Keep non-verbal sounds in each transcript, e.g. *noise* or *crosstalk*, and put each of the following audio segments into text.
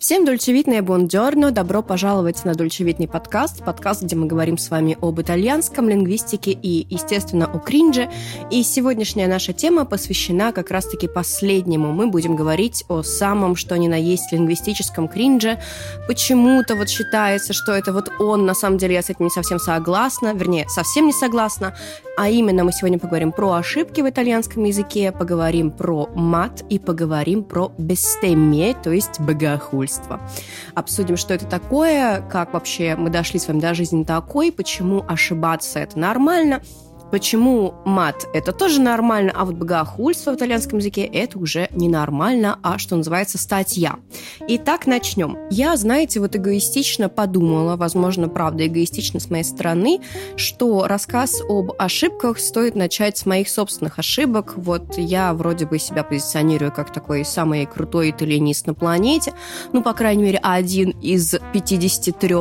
Всем дольчевитное бонджорно, добро пожаловать на дольчевитный подкаст, подкаст, где мы говорим с вами об итальянском, лингвистике и, естественно, о кринже. И сегодняшняя наша тема посвящена как раз-таки последнему. Мы будем говорить о самом, что ни на есть лингвистическом кринже. Почему-то вот считается, что это вот он, на самом деле я с этим не совсем согласна, вернее, совсем не согласна. А именно мы сегодня поговорим про ошибки в итальянском языке, поговорим про мат и поговорим про бестемие, то есть богохульство недовольство. Обсудим, что это такое, как вообще мы дошли с вами до жизни такой, почему ошибаться это нормально, Почему мат – это тоже нормально, а вот богохульство в итальянском языке – это уже не нормально, а, что называется, статья. Итак, начнем. Я, знаете, вот эгоистично подумала, возможно, правда, эгоистично с моей стороны, что рассказ об ошибках стоит начать с моих собственных ошибок. Вот я вроде бы себя позиционирую как такой самый крутой итальянист на планете, ну, по крайней мере, один из 53.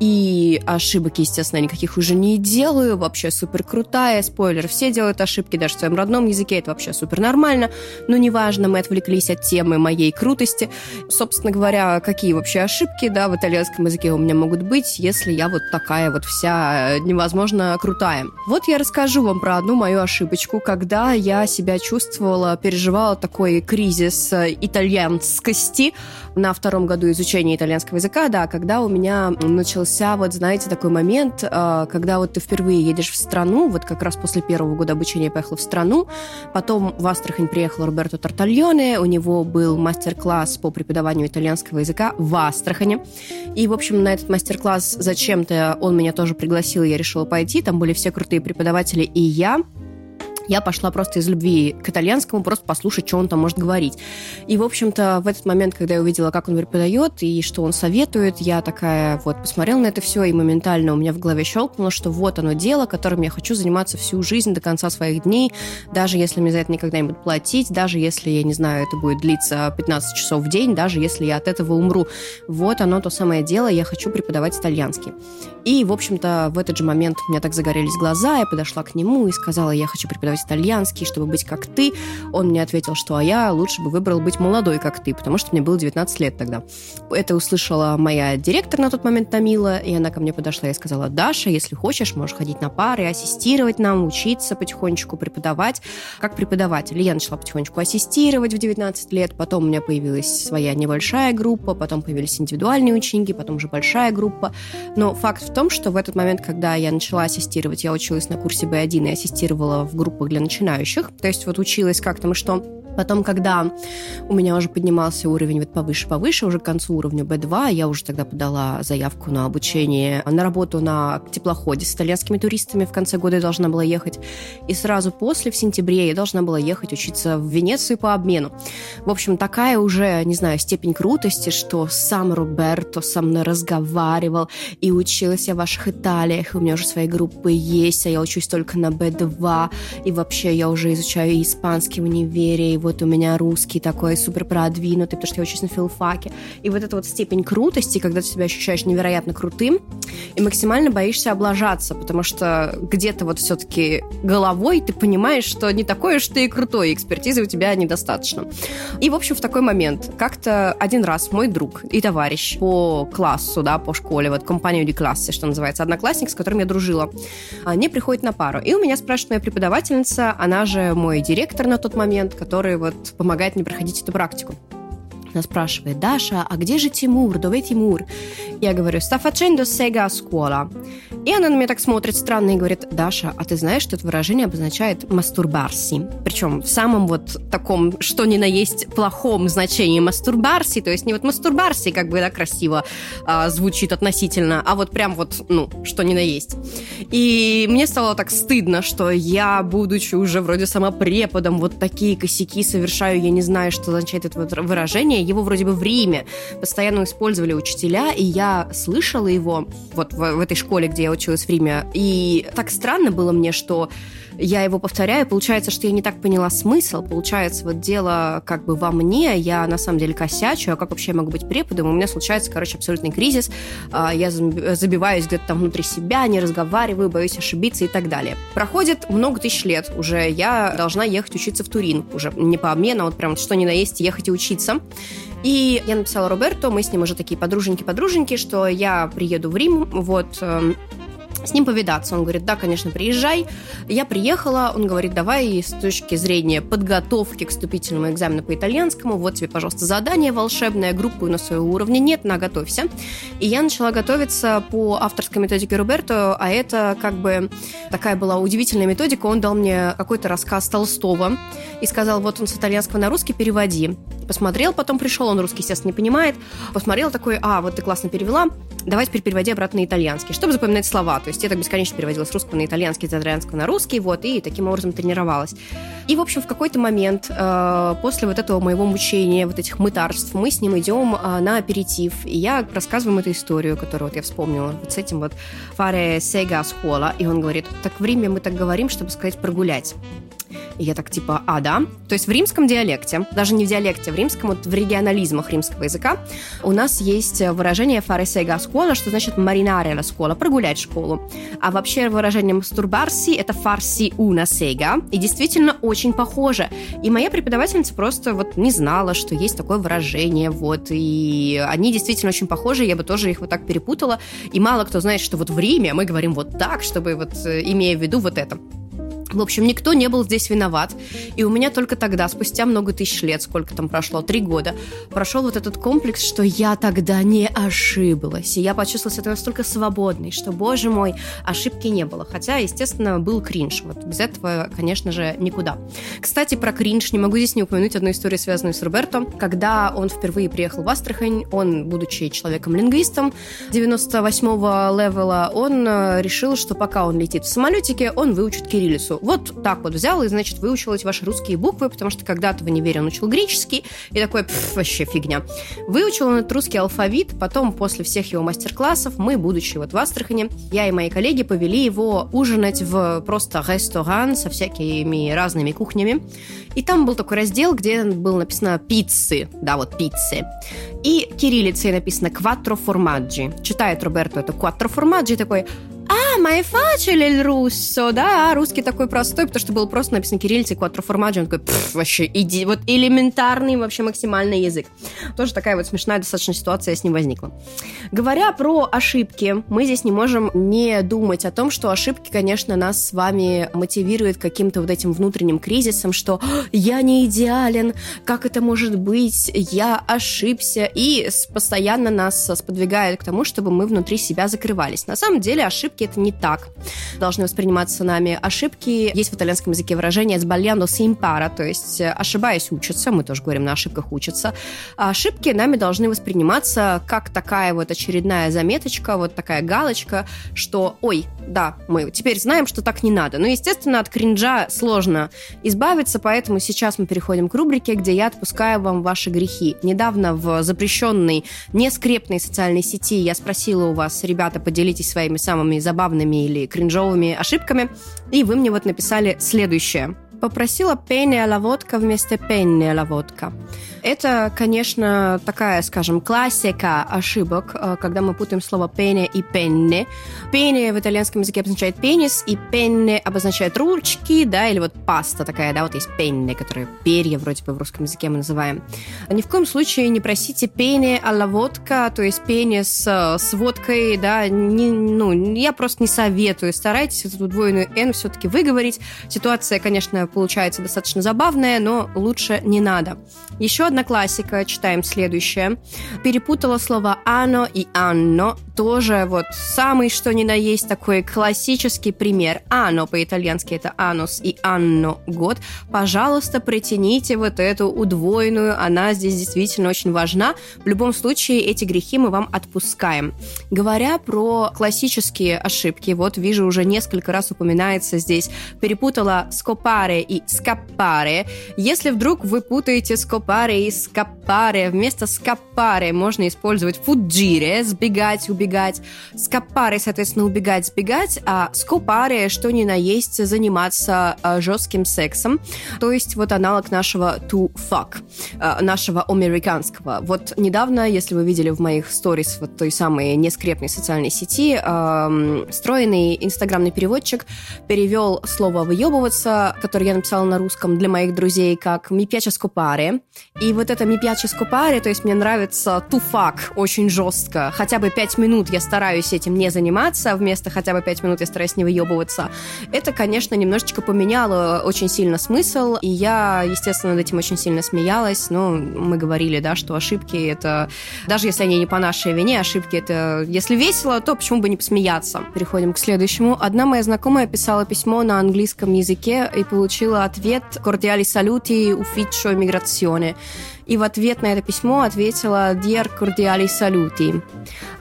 И ошибок, естественно, никаких уже не делаю, вообще супер крутая крутая, спойлер, все делают ошибки даже в своем родном языке, это вообще супер нормально, но неважно, мы отвлеклись от темы моей крутости. Собственно говоря, какие вообще ошибки, да, в итальянском языке у меня могут быть, если я вот такая вот вся невозможно крутая. Вот я расскажу вам про одну мою ошибочку, когда я себя чувствовала, переживала такой кризис итальянскости на втором году изучения итальянского языка, да, когда у меня начался, вот знаете, такой момент, э, когда вот ты впервые едешь в страну, вот как раз после первого года обучения я поехала в страну. Потом в Астрахань приехал Роберто Тартальоне. У него был мастер-класс по преподаванию итальянского языка в Астрахане. И, в общем, на этот мастер-класс зачем-то он меня тоже пригласил, я решила пойти. Там были все крутые преподаватели, и я я пошла просто из любви к итальянскому, просто послушать, что он там может говорить. И, в общем-то, в этот момент, когда я увидела, как он преподает и что он советует, я такая вот посмотрела на это все, и моментально у меня в голове щелкнуло, что вот оно дело, которым я хочу заниматься всю жизнь до конца своих дней, даже если мне за это никогда не будут платить, даже если, я не знаю, это будет длиться 15 часов в день, даже если я от этого умру. Вот оно то самое дело, я хочу преподавать итальянский. И, в общем-то, в этот же момент у меня так загорелись глаза, я подошла к нему и сказала, я хочу преподавать весь итальянский, чтобы быть как ты. Он мне ответил, что а я лучше бы выбрал быть молодой, как ты, потому что мне было 19 лет тогда. Это услышала моя директор на тот момент Тамила, и она ко мне подошла и сказала, Даша, если хочешь, можешь ходить на пары, ассистировать нам, учиться потихонечку, преподавать. Как преподаватель я начала потихонечку ассистировать в 19 лет, потом у меня появилась своя небольшая группа, потом появились индивидуальные ученики, потом уже большая группа. Но факт в том, что в этот момент, когда я начала ассистировать, я училась на курсе B1 и ассистировала в группах для начинающих. То есть вот училась как там и что Потом, когда у меня уже поднимался уровень вот повыше-повыше, уже к концу уровня B2, я уже тогда подала заявку на обучение, на работу на теплоходе с итальянскими туристами. В конце года я должна была ехать. И сразу после, в сентябре, я должна была ехать учиться в Венецию по обмену. В общем, такая уже, не знаю, степень крутости, что сам Роберто со мной разговаривал, и училась я в ваших Италиях, и у меня уже свои группы есть, а я учусь только на B2, и вообще я уже изучаю испанский в универе, и вот у меня русский такой супер продвинутый, потому что я учусь на филфаке. И вот эта вот степень крутости, когда ты себя ощущаешь невероятно крутым, и максимально боишься облажаться, потому что где-то вот все-таки головой ты понимаешь, что не такой уж ты и крутой, экспертизы у тебя недостаточно. И, в общем, в такой момент как-то один раз мой друг и товарищ по классу, да, по школе, вот компанию de классе, что называется, одноклассник, с которым я дружила, они приходят на пару. И у меня спрашивает моя преподавательница, она же мой директор на тот момент, который который вот помогает мне проходить эту практику. Она спрашивает, Даша, а где же Тимур? Dove Тимур? Я говорю, sega a scuola. И она на меня так смотрит странно и говорит, Даша, а ты знаешь, что это выражение обозначает мастурбарси? Причем в самом вот таком, что ни на есть, плохом значении мастурбарси, то есть не вот мастурбарси, как бы, да, красиво а, звучит относительно, а вот прям вот, ну, что ни на есть. И мне стало так стыдно, что я, будучи уже вроде сама преподом, вот такие косяки совершаю, я не знаю, что означает это вот выражение, его вроде бы в Риме постоянно использовали учителя, и я слышала его вот в, в этой школе, где я училась в Риме. И так странно было мне, что я его повторяю, получается, что я не так поняла смысл, получается, вот дело как бы во мне, я на самом деле косячу, а как вообще я могу быть преподом? У меня случается, короче, абсолютный кризис, а, я забиваюсь где-то там внутри себя, не разговариваю, боюсь ошибиться и так далее. Проходит много тысяч лет уже, я должна ехать учиться в Турин, уже не по обмену, а вот прям что ни на есть, ехать и учиться. И я написала Роберто, мы с ним уже такие подруженьки-подруженьки, что я приеду в Рим, вот, эм, с ним повидаться. Он говорит, да, конечно, приезжай. Я приехала, он говорит, давай с точки зрения подготовки к вступительному экзамену по итальянскому, вот тебе, пожалуйста, задание волшебное, группы на своего уровня нет, на готовься. И я начала готовиться по авторской методике Роберто, а это как бы такая была удивительная методика. Он дал мне какой-то рассказ Толстого и сказал, вот он с итальянского на русский переводи. Посмотрел, потом пришел, он русский, естественно, не понимает. Посмотрел такой, а, вот ты классно перевела, давай теперь переводи обратно на итальянский, чтобы запоминать слова. То есть я так бесконечно переводила с русского на итальянский, с итальянского на русский, вот, и таким образом тренировалась. И, в общем, в какой-то момент э, после вот этого моего мучения, вот этих мытарств, мы с ним идем э, на аперитив, и я рассказываю ему эту историю, которую вот я вспомнила, вот с этим вот «fare sega scuola», и он говорит, так в Риме мы так говорим, чтобы сказать «прогулять». И я так типа, а, да? То есть в римском диалекте, даже не в диалекте, в римском, вот в регионализмах римского языка у нас есть выражение «фарисега школа», что значит «маринare la школа», «прогулять школу». А вообще выражение «мастурбарси» — это «фарси una sega», и действительно очень похоже. И моя преподавательница просто вот не знала, что есть такое выражение, вот, и они действительно очень похожи, я бы тоже их вот так перепутала, и мало кто знает, что вот в Риме мы говорим вот так, чтобы вот, э, имея в виду вот это. В общем, никто не был здесь виноват. И у меня только тогда, спустя много тысяч лет, сколько там прошло, три года, прошел вот этот комплекс, что я тогда не ошиблась. И я почувствовала себя настолько свободной, что, боже мой, ошибки не было. Хотя, естественно, был кринж. Вот без этого, конечно же, никуда. Кстати, про кринж не могу здесь не упомянуть одну историю, связанную с Роберто. Когда он впервые приехал в Астрахань, он, будучи человеком-лингвистом 98-го левела, он э, решил, что пока он летит в самолетике, он выучит кириллицу вот так вот взял и, значит, выучил эти ваши русские буквы, потому что когда-то в универе он учил греческий, и такой, вообще фигня. Выучил он этот русский алфавит, потом после всех его мастер-классов мы, будучи вот в Астрахане, я и мои коллеги повели его ужинать в просто ресторан со всякими разными кухнями. И там был такой раздел, где было написано «пиццы», да, вот «пиццы». И кириллицей написано «quattro formaggi». Читает Роберто это «quattro formaggi», такой а, facile il russo, да, русский такой простой, потому что было просто написано кириллицей quattro formaggio, он такой, вообще, иди, вот элементарный вообще максимальный язык. Тоже такая вот смешная достаточно ситуация с ним возникла. Говоря про ошибки, мы здесь не можем не думать о том, что ошибки, конечно, нас с вами мотивируют каким-то вот этим внутренним кризисом, что я не идеален, как это может быть, я ошибся, и постоянно нас сподвигает к тому, чтобы мы внутри себя закрывались. На самом деле ошибки ошибки это не так. Должны восприниматься нами ошибки. Есть в итальянском языке выражение «sbagliando si impara», то есть э, ошибаясь учатся, мы тоже говорим на ошибках учатся. А ошибки нами должны восприниматься как такая вот очередная заметочка, вот такая галочка, что «Ой, да, мы теперь знаем, что так не надо». Но, естественно, от кринжа сложно избавиться, поэтому сейчас мы переходим к рубрике, где я отпускаю вам ваши грехи. Недавно в запрещенной, нескрепной социальной сети я спросила у вас, ребята, поделитесь своими самыми забавными или кринжовыми ошибками. И вы мне вот написали следующее. Попросила пенни а водка вместо пенни а водка. Это, конечно, такая, скажем, классика ошибок, э, когда мы путаем слово пене и пенне. Пене в итальянском языке обозначает пенис, и пенне обозначает ручки, да, или вот паста такая, да, вот есть пенне, которые перья вроде бы в русском языке мы называем. Ни в коем случае не просите пене а водка, то есть пене с, с водкой, да, не, ну, я просто не советую. Старайтесь эту двойную «н» все-таки выговорить. Ситуация, конечно, получается достаточно забавная, но лучше не надо. Еще одна классика, читаем следующее. Перепутала слова «ано» и «анно». Тоже вот самый что ни на есть такой классический пример. «Ано» по-итальянски это «анус» и «анно» – год. Пожалуйста, притяните вот эту удвоенную, она здесь действительно очень важна. В любом случае, эти грехи мы вам отпускаем. Говоря про классические ошибки, вот вижу уже несколько раз упоминается здесь, перепутала «скопаре» скопаре и скапаре. Если вдруг вы путаете скопаре и скапаре, вместо скапаре можно использовать фуджире, сбегать, убегать. Скапаре, соответственно, убегать, сбегать, а скопаре, что ни на есть, заниматься э, жестким сексом. То есть вот аналог нашего to fuck, э, нашего американского. Вот недавно, если вы видели в моих сторис вот той самой нескрепной социальной сети, э, встроенный инстаграмный переводчик перевел слово «выебываться», которое я написала на русском для моих друзей, как «ми piace scopare». И вот это «ми piace scopare», то есть мне нравится fuck очень жестко. Хотя бы пять минут я стараюсь этим не заниматься, вместо хотя бы пять минут я стараюсь не выебываться. Это, конечно, немножечко поменяло очень сильно смысл, и я, естественно, над этим очень сильно смеялась, но мы говорили, да, что ошибки это, даже если они не по нашей вине, ошибки это, если весело, то почему бы не посмеяться? Переходим к следующему. Одна моя знакомая писала письмо на английском языке и получила Shilat Viet, cordiali saluti, ufficio immigrazione. И в ответ на это письмо ответила «Dear cordiali saluti».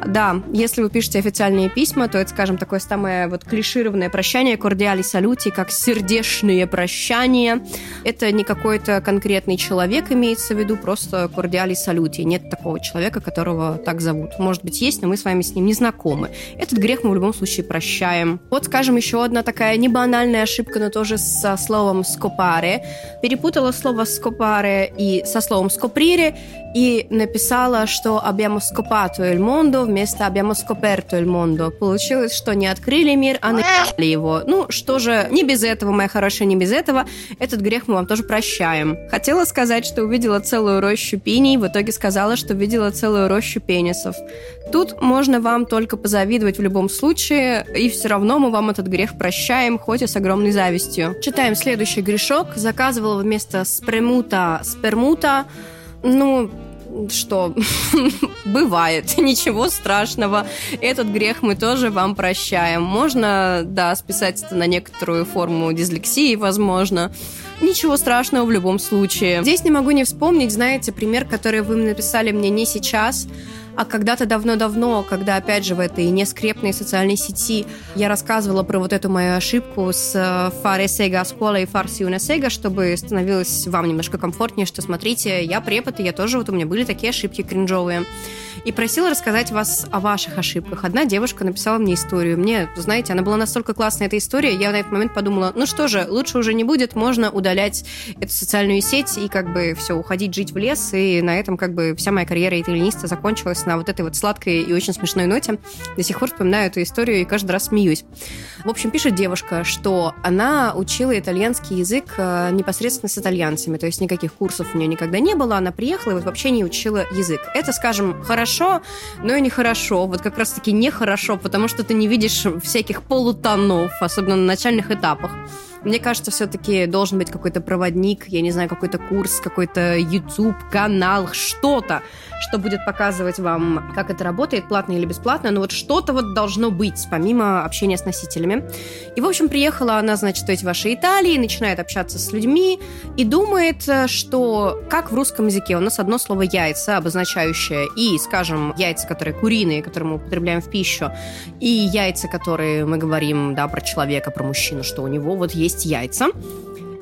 Да, если вы пишете официальные письма, то это, скажем, такое самое вот клишированное прощание «cordiali saluti», как сердечные прощания. Это не какой-то конкретный человек имеется в виду, просто «cordiali saluti». Нет такого человека, которого так зовут. Может быть, есть, но мы с вами с ним не знакомы. Этот грех мы в любом случае прощаем. Вот, скажем, еще одна такая небанальная ошибка, но тоже со словом «скопаре». Перепутала слово «скопаре» и со словом scoprire и написала, что abbiamo scopato il mondo вместо abbiamo scoperto il mondo. Получилось, что не открыли мир, а написали его. Ну, что же, не без этого, моя хорошая, не без этого. Этот грех мы вам тоже прощаем. Хотела сказать, что увидела целую рощу пиней, в итоге сказала, что видела целую рощу пенисов. Тут можно вам только позавидовать в любом случае, и все равно мы вам этот грех прощаем, хоть и с огромной завистью. Читаем следующий грешок. Заказывала вместо спремута спермута. Ну, что *laughs* бывает, *laughs* ничего страшного. Этот грех мы тоже вам прощаем. Можно, да, списать это на некоторую форму дислексии, возможно. Ничего страшного в любом случае. Здесь не могу не вспомнить, знаете, пример, который вы написали мне не сейчас, а когда-то давно-давно, когда, опять же, в этой нескрепной социальной сети я рассказывала про вот эту мою ошибку с fare sega школа и farsi una sega, чтобы становилось вам немножко комфортнее, что смотрите, я препод, и я тоже, вот у меня были такие ошибки кринжовые и просила рассказать вас о ваших ошибках. Одна девушка написала мне историю. Мне, знаете, она была настолько классная, эта история, я на этот момент подумала, ну что же, лучше уже не будет, можно удалять эту социальную сеть и как бы все, уходить жить в лес, и на этом как бы вся моя карьера итальяниста закончилась на вот этой вот сладкой и очень смешной ноте. До сих пор вспоминаю эту историю и каждый раз смеюсь. В общем, пишет девушка, что она учила итальянский язык э, непосредственно с итальянцами, то есть никаких курсов у нее никогда не было, она приехала и вот вообще не учила язык. Это, скажем, хорошо но и нехорошо. Вот как раз-таки нехорошо, потому что ты не видишь всяких полутонов, особенно на начальных этапах. Мне кажется, все-таки должен быть какой-то проводник, я не знаю, какой-то курс, какой-то YouTube, канал, что-то, что будет показывать вам, как это работает, платно или бесплатно, но вот что-то вот должно быть, помимо общения с носителями. И, в общем, приехала она, значит, в эти ваши Италии, начинает общаться с людьми и думает, что как в русском языке у нас одно слово «яйца», обозначающее и, скажем, яйца, которые куриные, которые мы употребляем в пищу, и яйца, которые мы говорим, да, про человека, про мужчину, что у него вот есть есть яйца.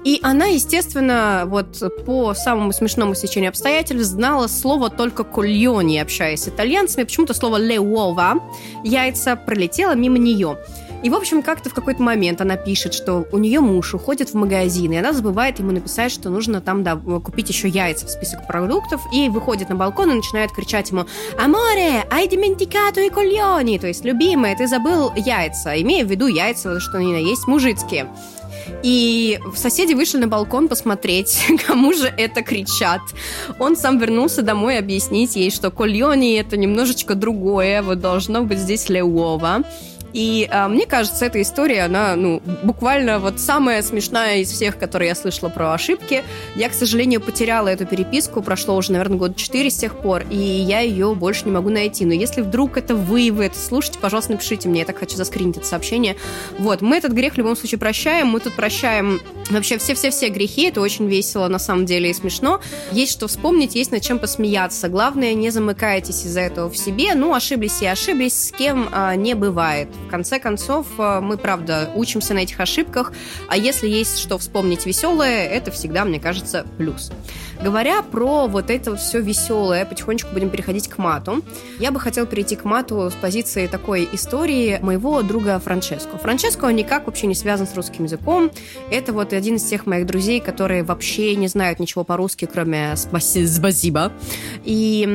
И она, естественно, вот по самому смешному сечению обстоятельств знала слово только кольони, общаясь с итальянцами. Почему-то слово леуова, яйца, пролетело мимо нее. И, в общем, как-то в какой-то момент она пишет, что у нее муж уходит в магазин, и она забывает ему написать, что нужно там, да, купить еще яйца в список продуктов, и выходит на балкон и начинает кричать ему «Аморе, hai dimenticato i coglioni!» То есть, любимая, ты забыл яйца, имея в виду яйца, что они есть мужицкие. И соседи вышли на балкон посмотреть, *laughs* кому же это кричат. Он сам вернулся домой объяснить ей, что Кольони это немножечко другое, вот должно быть здесь Леова. И а, мне кажется, эта история, она, ну, буквально вот самая смешная из всех, которые я слышала про ошибки. Я, к сожалению, потеряла эту переписку, прошло уже, наверное, год четыре с тех пор, и я ее больше не могу найти. Но если вдруг это вы, вы это слушаете, пожалуйста, напишите мне, я так хочу заскринить это сообщение. Вот, мы этот грех в любом случае прощаем, мы тут прощаем вообще все-все-все грехи, это очень весело на самом деле и смешно. Есть что вспомнить, есть над чем посмеяться. Главное, не замыкайтесь из-за этого в себе. Ну, ошиблись и ошиблись, с кем а, не бывает В конце концов, э, мы, правда, учимся на этих ошибках, а если есть что вспомнить веселое, это всегда, мне кажется, плюс. Говоря про вот это все веселое, потихонечку будем переходить к мату. Я бы хотела перейти к мату с позиции такой истории моего друга Франческо. Франческо, никак вообще не связан с русским языком. Это вот один из тех моих друзей, которые вообще не знают ничего по-русски, кроме «спасибо». И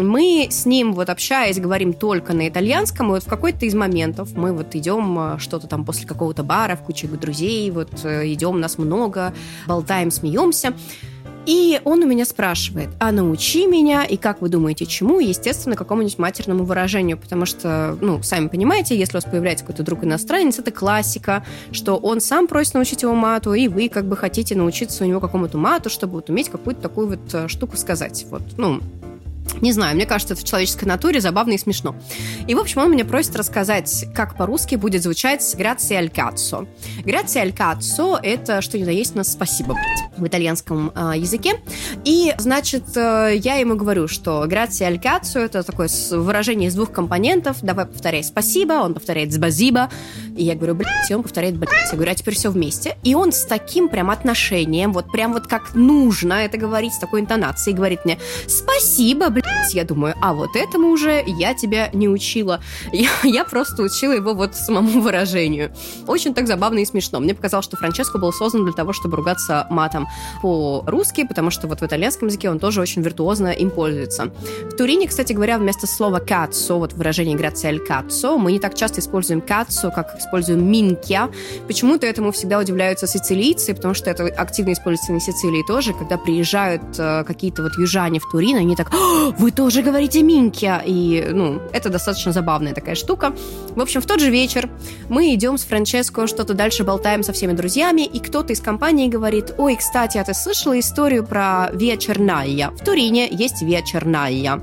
мы с ним вот общаясь, говорим только на итальянском, и вот в какой-то из моментов мы вот идем э, что-то там после какого-то бара в куче друзей, вот э, идем, нас много, болтаем, смеемся. И он у меня спрашивает, а научи меня, и как вы думаете, чему? Естественно, какому-нибудь матерному выражению, потому что, ну, сами понимаете, если у вас появляется какой-то друг иностранец, это классика, что он сам просит научить его мату, и вы как бы хотите научиться у него какому-то мату, чтобы вот уметь какую-то такую вот э, штуку сказать. Вот, ну, не знаю, мне кажется, это в человеческой натуре забавно и смешно. И, в общем, он меня просит рассказать, как по-русски будет звучать «grazie al cazzo». «Grazie al cazzo» — это что ни на есть на «спасибо» в итальянском э, языке. И, значит, э, я ему говорю, что «grazie al cazzo» — это такое выражение из двух компонентов. Давай повторяй «спасибо», он повторяет «сбазиба», и я говорю «блядь», и он повторяет «блядь». Я говорю, а теперь все вместе. И он с таким прям отношением, вот прям вот как нужно это говорить, с такой интонацией, говорит мне «спасибо, блядь». Я думаю, а вот этому уже я тебя не учила. *laughs* Я, я просто учила его вот самому выражению. Очень так забавно и смешно. Мне показалось, что Франческо был создан для того, чтобы ругаться матом по-русски, потому что вот в итальянском языке он тоже очень виртуозно им пользуется. В Турине, кстати говоря, вместо слова «cazzo», вот выражение «grazie al cazzo», мы не так часто используем «cazzo», как используем «minchia». Почему-то этому всегда удивляются сицилийцы, потому что это активно используется на Сицилии тоже, когда приезжают э, какие-то вот южане в Турин, они так «Вы тоже говорите «минкия», и, ну, это достаточно забавная такая штука. В общем, в тот же вечер мы идем с Франческо, что-то дальше болтаем со всеми друзьями, и кто-то из компании говорит, ой, кстати, а ты слышала историю про Виа Черная? В Турине есть Виа Черная,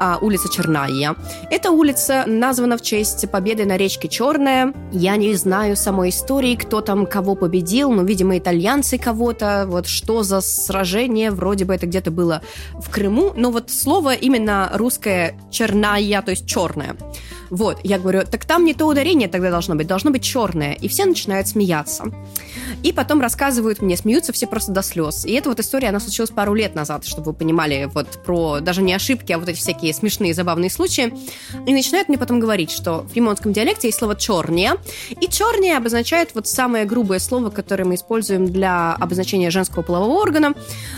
а, улица Черная. Эта улица названа в честь победы на речке Черная. Я не знаю самой истории, кто там кого победил, но, видимо, итальянцы кого-то, вот что за сражение, вроде бы это где-то было в Крыму, но вот слово именно русское черная, то есть черная. Вот, я говорю, так там не то ударение тогда должно быть, должно быть черное. И все начинают смеяться. И потом рассказывают мне, смеются все просто до слез. И эта вот история, она случилась пару лет назад, чтобы вы понимали вот про даже не ошибки, а вот эти всякие смешные, забавные случаи. И начинают мне потом говорить, что в римонском диалекте есть слово «черния», и «черния» обозначает вот самое грубое слово, которое мы используем для обозначения женского полового органа.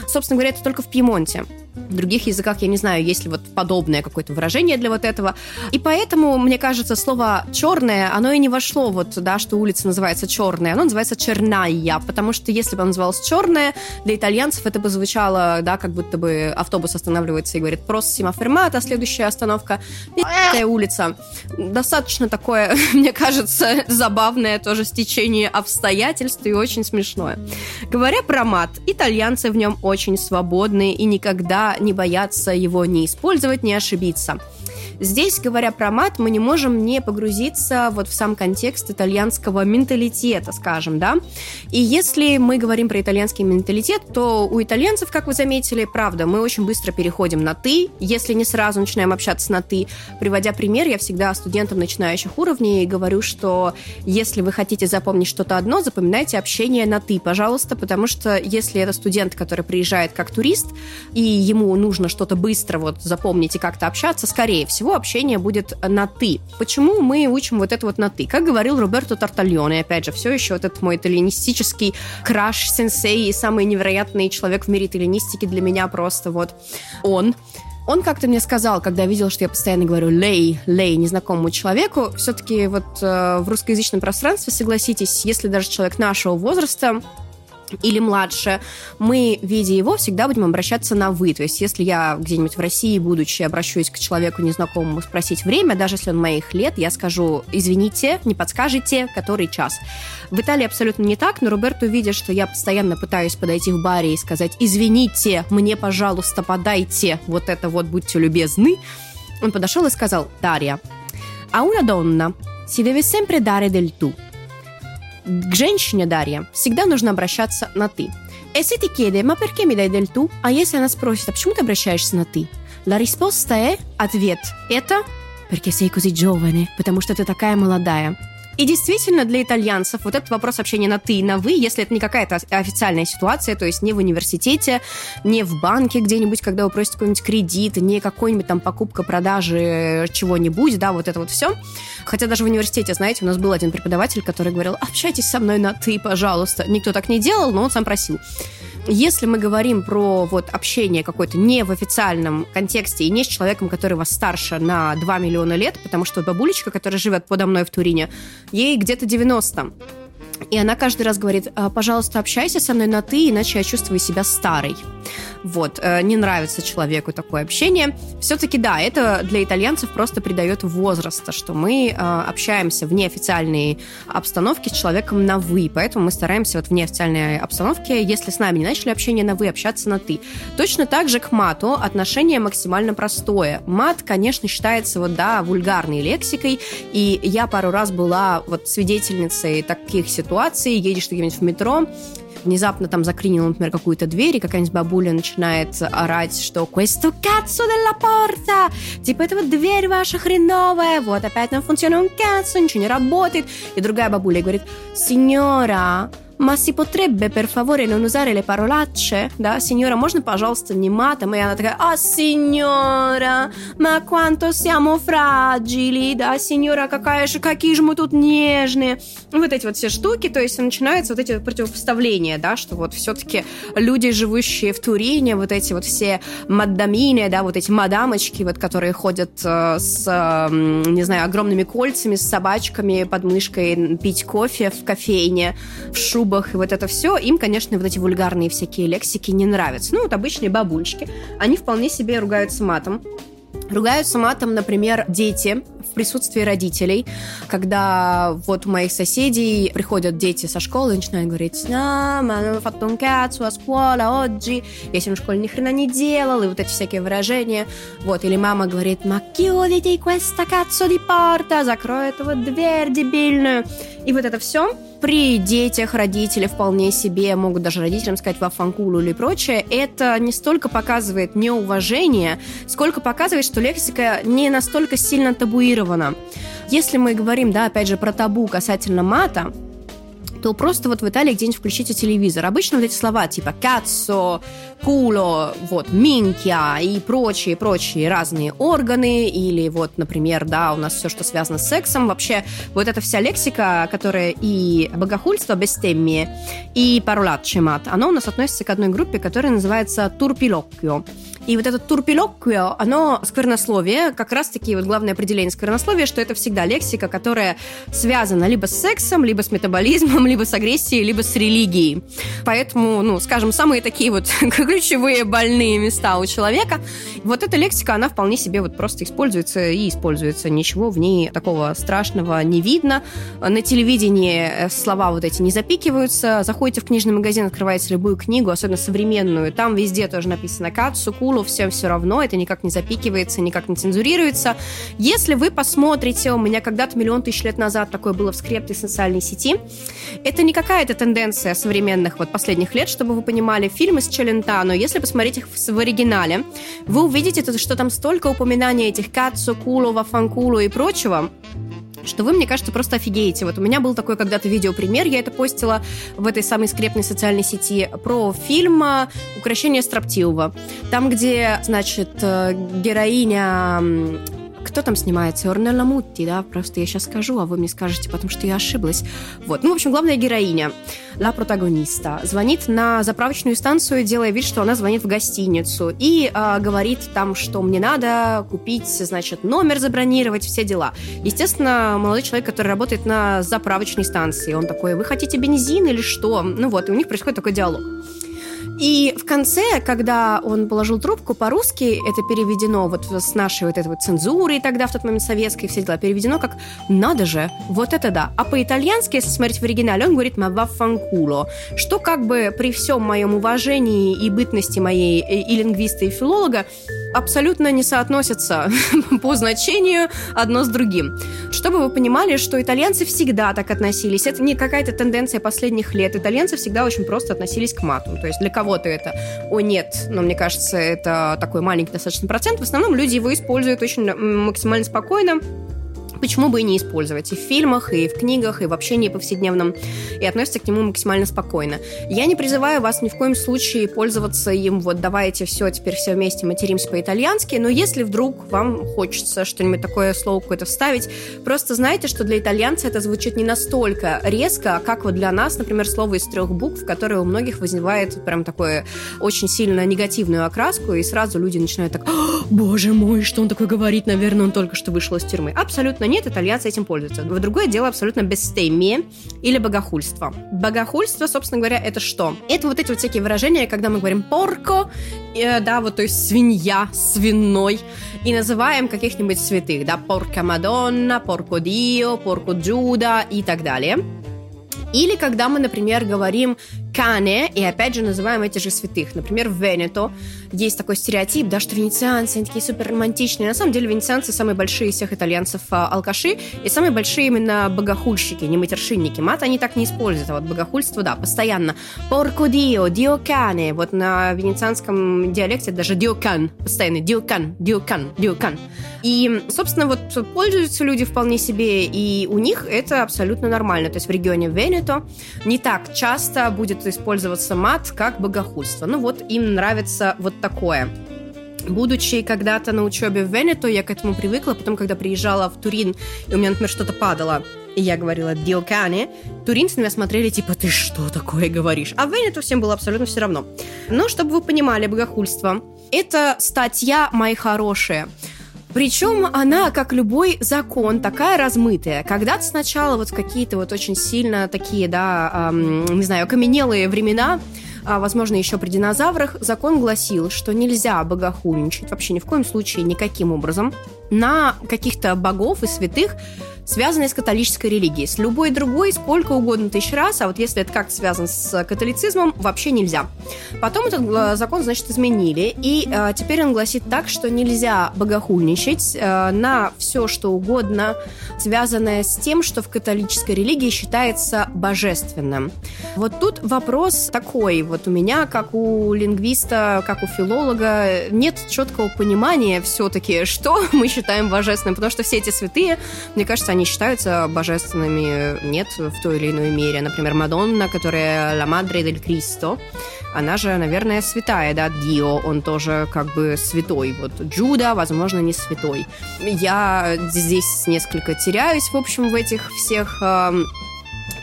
Собственно говоря, это только в Пьемонте. В других языках я не знаю, есть ли вот подобное какое-то выражение для вот этого. И поэтому, мне кажется, слово «черное», оно и не вошло вот, да, что улица называется «черная», оно называется «черная», потому что если бы оно называлось «черная», для итальянцев это бы звучало, да, как будто бы автобус останавливается и говорит «Проссима фермата», следующая остановка «Пи***я улица». Достаточно такое, *laughs* мне кажется, забавное тоже стечение обстоятельств и очень смешное. Говоря про мат, итальянцы в нем очень свободные и никогда не бояться его не использовать, не ошибиться. Здесь, говоря про мат, мы не можем не погрузиться вот в сам контекст итальянского менталитета, скажем, да. И если мы говорим про итальянский менталитет, то у итальянцев, как вы заметили, правда, мы очень быстро переходим на «ты», если не сразу начинаем общаться на «ты». Приводя пример, я всегда студентам начинающих уровней говорю, что если вы хотите запомнить что-то одно, запоминайте общение на «ты», пожалуйста, потому что если это студент, который приезжает как турист, и ему нужно что-то быстро вот запомнить и как-то общаться, скорее всего, общение будет на «ты». Почему мы учим вот это вот на «ты»? Как говорил Роберто Тартальоне, опять же, все еще этот мой итальянистический краш-сенсей и самый невероятный человек в мире итальянистики для меня просто вот он. Он как-то мне сказал, когда видел, что я постоянно говорю «лей», «лей» незнакомому человеку, все-таки вот э, в русскоязычном пространстве, согласитесь, если даже человек нашего возраста или младше, мы, видя его, всегда будем обращаться на «вы». То есть, если я где-нибудь в России, будучи, обращусь к человеку незнакомому спросить время, даже если он моих лет, я скажу «извините, не подскажете, который час». В Италии абсолютно не так, но Роберто, видя, что я постоянно пытаюсь подойти в баре и сказать «извините, мне, пожалуйста, подайте вот это вот, будьте любезны», он подошел и сказал «Дарья, а una donna si deve sempre dare del tu». К женщине, Дарья, всегда нужно обращаться на «ты». Если ты chiede, ma perché mi dai del tu? А если она спросит, а почему ты обращаешься на «ты»? La risposta è, ответ, это perché sei così giovane, потому что ты такая молодая. И действительно, для итальянцев вот этот вопрос общения на «ты» и на «вы», если это не какая-то официальная ситуация, то есть не в университете, не в банке где-нибудь, когда вы просите какой-нибудь кредит, не какой-нибудь там покупка-продажи чего-нибудь, да, вот это вот все. Хотя даже в университете, знаете, у нас был один преподаватель, который говорил, общайтесь со мной на «ты», пожалуйста. Никто так не делал, но он сам просил. Если мы говорим про вот общение какое-то не в официальном контексте и не с человеком, который вас старше на 2 миллиона лет, потому что бабулечка, которая живет подо мной в Турине, ей где-то 90. И она каждый раз говорит, «А, пожалуйста, общайся со мной на «ты», иначе я чувствую себя старой. Вот, э, не нравится человеку такое общение. Все-таки, да, это для итальянцев просто придает возраста, что мы э, общаемся в неофициальной обстановке с человеком на «вы», поэтому мы стараемся вот в неофициальной обстановке, если с нами не начали общение на «вы», общаться на «ты». Точно так же к мату отношение максимально простое. Мат, конечно, считается вот, да, вульгарной лексикой, и я пару раз была вот свидетельницей таких ситуаций, едешь где-нибудь в метро, внезапно там заклинил, например, какую-то дверь, и какая-нибудь бабуля начинает орать, что «Questo cazzo della porta!» Типа, это вот дверь ваша хреновая, вот опять нам функционирует cazzo, ничего не работает. И другая бабуля говорит «Сеньора, ma si potrebbe per favore non usare le parolacce? Да, signora, можно, пожалуйста, не матом? И она такая, а, signora, ma quanto siamo fragili, да, signora, какая же, какие же мы тут нежные. Вот эти вот все штуки, то есть начинаются вот эти противопоставления, да, что вот все-таки люди, живущие в Турине, вот эти вот все мадамины, да, вот эти мадамочки, вот, которые ходят э, с, э, не знаю, огромными кольцами, с собачками под мышкой, пить кофе в кофейне, в шубе, клубах и вот это все, им, конечно, вот эти вульгарные всякие лексики не нравятся. Ну, вот обычные бабульчики, они вполне себе ругаются матом. Ругаются матом, например, дети в присутствии родителей, когда вот у моих соседей приходят дети со школы и начинают говорить «А, scuola oggi», «Я сегодня в школе ни хрена не делал», и вот эти всякие выражения. Вот, или мама говорит «Ma chiuditi questa cazzo di porta», «Закрой эту вот дверь дебильную». И вот это все при детях родители вполне себе могут даже родителям сказать вафанкулу или прочее, это не столько показывает неуважение, сколько показывает, что лексика не настолько сильно табуирована. Если мы говорим, да, опять же, про табу касательно мата, то просто вот в Италии где-нибудь включите телевизор. Обычно вот эти слова типа «каццо», «куло», вот, «минкия» и прочие, прочие разные органы, или вот, например, да, у нас все, что связано с сексом, вообще вот эта вся лексика, которая и богохульство, бестеммие, и паролатче мат, оно у нас относится к одной группе, которая называется «турпилоккио». И вот этот турпилоккио, оно сквернословие, как раз-таки вот главное определение сквернословия, что это всегда лексика, которая связана либо с сексом, либо с метаболизмом, *laughs* либо с агрессией, либо с религией. Поэтому, ну, скажем, самые такие вот *laughs* ключевые больные места у человека. Вот эта лексика, она вполне себе вот просто используется и используется. Ничего в ней такого страшного не видно. На телевидении э, слова вот эти не запикиваются. Заходите в книжный магазин, открываете любую книгу, особенно современную, там везде тоже написано «кацу», «кулу», Apple, всем все равно, это никак не запикивается, никак не цензурируется. Если вы посмотрите, у меня когда-то миллион тысяч лет назад такое было в скрептой социальной сети, это не какая-то тенденция современных вот последних лет, чтобы вы понимали, фильмы с Челентано, если посмотреть их в, в оригинале, вы увидите, что там столько упоминаний этих кацу, кулу, вафанкулу и прочего, что вы, мне кажется, просто офигеете. Вот у меня был такой когда-то видеопример, я это постила в этой самой скрепной социальной сети, про фильм «Укращение строптивого». Там, где, значит, э, героиня кто там снимается? Орнелла Мутти, да? Просто я сейчас скажу, а вы мне скажете, потому что я ошиблась. Вот. Ну, в общем, главная героиня, ла протагониста, звонит на заправочную станцию, делая вид, что она звонит в гостиницу и э, говорит там, что мне надо купить, значит, номер забронировать, все дела. Естественно, молодой человек, который работает на заправочной станции, он такой, вы хотите бензин или что? Ну вот, и у них происходит такой диалог. И в конце, когда он положил трубку, по-русски это переведено вот с нашей вот этой вот цензурой тогда, в тот момент советской, все дела, переведено как «надо же, вот это да». А по-итальянски, если смотреть в оригинале, он говорит «ма ваффанкуло», что как бы при всем моем уважении и бытности моей э, и лингвиста, и филолога абсолютно не соотносятся *laughs* по значению одно с другим. Чтобы вы понимали, что итальянцы всегда так относились. Это не какая-то тенденция последних лет. Итальянцы всегда очень просто относились к мату. То есть для кого-то это «О, нет», но мне кажется, это такой маленький достаточно процент. В основном люди его используют очень максимально спокойно, почему бы и не использовать? И в фильмах, и в книгах, и в общении повседневном, и относиться к нему максимально спокойно. Я не призываю вас ни в коем случае пользоваться им, вот давайте все, теперь все вместе материмся по-итальянски, но если вдруг вам хочется что-нибудь такое слово какое-то вставить, просто знайте, что для итальянца это звучит не настолько резко, как вот для нас, например, слово из трех букв, которое у многих вызывает прям такое очень сильно негативную окраску, и сразу люди начинают так, боже мой, что он такое говорит, наверное, он только что вышел из тюрьмы. Абсолютно нет, итальянцы этим пользуются. В другое дело абсолютно бессtemie или богохульство. Богохульство, собственно говоря, это что? Это вот эти вот всякие выражения, когда мы говорим порко, э, да, вот то есть свинья, свиной, и называем каких-нибудь святых, да, порка Мадонна, порко Дио, порко Джуда и так далее. Или когда мы, например, говорим Кане, и опять же называем эти же святых. Например, в Венето есть такой стереотип, да, что венецианцы, они такие супер романтичные. На самом деле венецианцы самые большие из всех итальянцев а, алкаши, и самые большие именно богохульщики, не матершинники. Мат они так не используют, а вот богохульство, да, постоянно. Порко дио, дио кане. Вот на венецианском диалекте даже диокан, постоянно диокан, диокан, диокан. И, собственно, вот пользуются люди вполне себе, и у них это абсолютно нормально. То есть в регионе Венето не так часто будет использоваться мат как богохульство. Ну вот им нравится вот такое. Будучи когда-то на учебе в Венето, я к этому привыкла. Потом, когда приезжала в Турин, и у меня, например, что-то падало, и я говорила «диокане», туринцы на меня смотрели, типа, ты что такое говоришь? А в Венето всем было абсолютно все равно. Но, чтобы вы понимали, богохульство – это статья «Мои хорошие». Причем она, как любой закон, такая размытая. Когда-то сначала вот какие-то вот очень сильно такие, да, эм, не знаю, окаменелые времена, а, возможно, еще при динозаврах, закон гласил, что нельзя богохульничать вообще ни в коем случае никаким образом на каких-то богов и святых, связанные с католической религией. С любой другой сколько угодно тысяч раз, а вот если это как-то связано с католицизмом, вообще нельзя. Потом этот э, закон, значит, изменили, и э, теперь он гласит так, что нельзя богохульничать э, на все, что угодно, связанное с тем, что в католической религии считается божественным. Вот тут вопрос такой, вот у меня, как у лингвиста, как у филолога, нет четкого понимания все-таки, что *laughs* мы считаем божественным, потому что все эти святые, мне кажется, они считаются божественными, нет, в той или иной мере. Например, Мадонна, которая La Madre del Cristo, она же, наверное, святая, да, Дио, он тоже как бы святой. Вот Джуда, возможно, не святой. Я здесь несколько теряюсь, в общем, в этих всех э,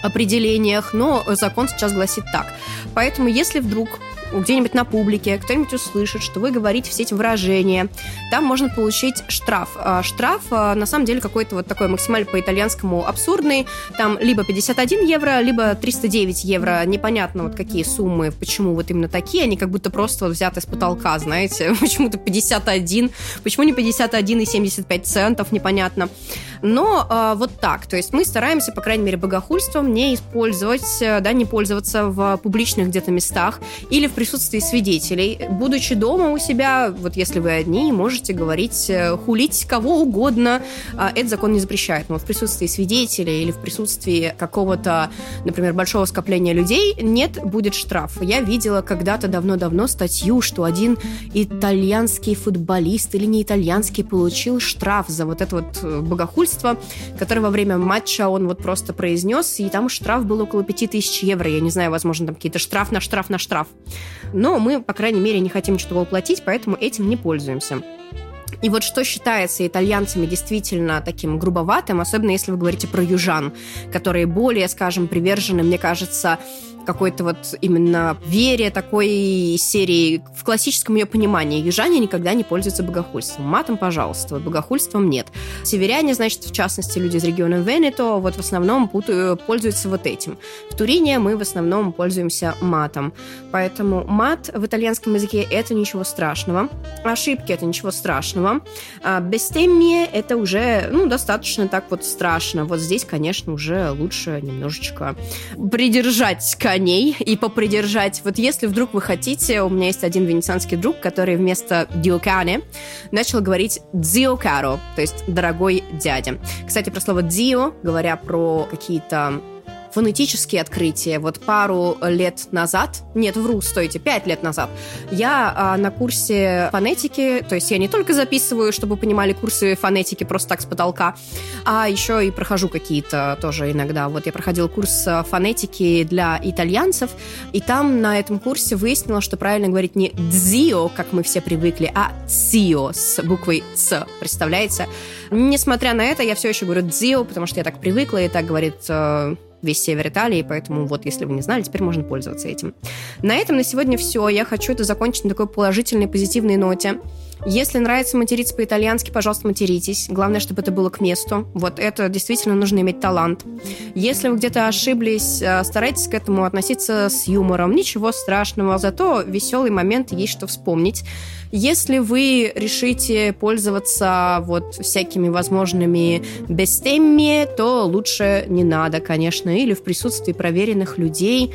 определениях, но закон сейчас гласит так. Поэтому, если вдруг где-нибудь на публике кто-нибудь услышит, что вы говорите все эти выражения, там можно получить штраф. А, штраф, а, на самом деле, какой-то вот такой максимально по-итальянскому абсурдный. Там либо 51 евро, либо 309 евро. Непонятно, вот какие суммы, почему вот именно такие. Они как будто просто вот взяты с потолка, знаете. *laughs* Почему-то 51. Почему не 51 и 75 центов, непонятно. Но э, вот так. То есть мы стараемся, по крайней мере, богохульством не использовать, э, да, не пользоваться в публичных где-то местах или в присутствии свидетелей. Будучи дома у себя, вот если вы одни, можете говорить, э, хулить кого угодно. Э, этот закон не запрещает. Но в присутствии свидетелей или в присутствии какого-то, например, большого скопления людей нет, будет штраф. Я видела когда-то давно-давно статью, что один итальянский футболист или не итальянский получил штраф за вот это вот э, богохульство который во время матча он вот просто произнес, и там штраф был около 5000 евро. Я не знаю, возможно, там какие-то штраф на штраф на штраф. Но мы, по крайней мере, не хотим ничего уплатить, поэтому этим не пользуемся. И вот что считается итальянцами действительно таким грубоватым, особенно если вы говорите про южан, которые более, скажем, привержены, мне кажется, какой-то вот именно вере такой серии в классическом ее понимании. Южане никогда не пользуются богохульством. Матом, пожалуйста, вот богохульством нет. Северяне, значит, в частности, люди из региона Венето, вот в основном пользуются вот этим. В Турине мы в основном пользуемся матом. Поэтому мат в итальянском языке – это ничего страшного. Ошибки – это ничего страшного. А бестемие – это уже, ну, достаточно так вот страшно. Вот здесь, конечно, уже лучше немножечко придержать, конечно, коней и попридержать. Вот если вдруг вы хотите, у меня есть один венецианский друг, который вместо диокане начал говорить дзиокаро, то есть дорогой дядя. Кстати, про слово дзио, говоря про какие-то фонетические открытия. Вот пару лет назад, нет, вру, стойте, пять лет назад, я а, на курсе фонетики, то есть я не только записываю, чтобы понимали курсы фонетики просто так с потолка, а еще и прохожу какие-то тоже иногда. Вот я проходила курс фонетики для итальянцев, и там на этом курсе выяснила, что правильно говорить не «дзио», как мы все привыкли, а «цио» с буквой «ц», представляете? Несмотря на это, я все еще говорю «дзио», потому что я так привыкла, и так говорит э, весь север Италии, поэтому вот, если вы не знали, теперь можно пользоваться этим. На этом на сегодня все. Я хочу это закончить на такой положительной, позитивной ноте. Если нравится материться по-итальянски, пожалуйста, материтесь. Главное, чтобы это было к месту. Вот это действительно нужно иметь талант. Если вы где-то ошиблись, э, старайтесь к этому относиться с юмором. Ничего страшного, зато веселый момент есть что вспомнить. Если вы решите пользоваться вот всякими возможными бестемми, то лучше не надо, конечно, или в присутствии проверенных людей,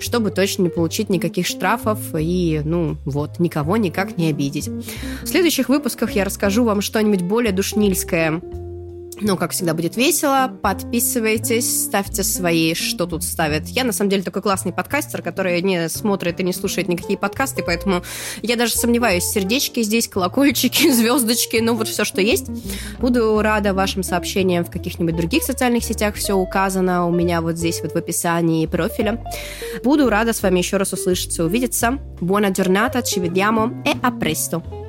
чтобы точно не получить никаких штрафов и, ну, вот, никого никак не обидеть. В следующих выпусках я расскажу вам что-нибудь более душнильское ну, как всегда, будет весело. Подписывайтесь, ставьте свои, что тут ставят. Я, на самом деле, такой классный подкастер, который не смотрит и не слушает никакие подкасты, поэтому я даже сомневаюсь. Сердечки здесь, колокольчики, *laughs* звездочки, ну, вот все, что есть. Буду рада вашим сообщениям в каких-нибудь других социальных сетях. Все указано у меня вот здесь вот в описании профиля. Буду рада с вами еще раз услышаться, увидеться. Buona giornata, ci vediamo e a presto!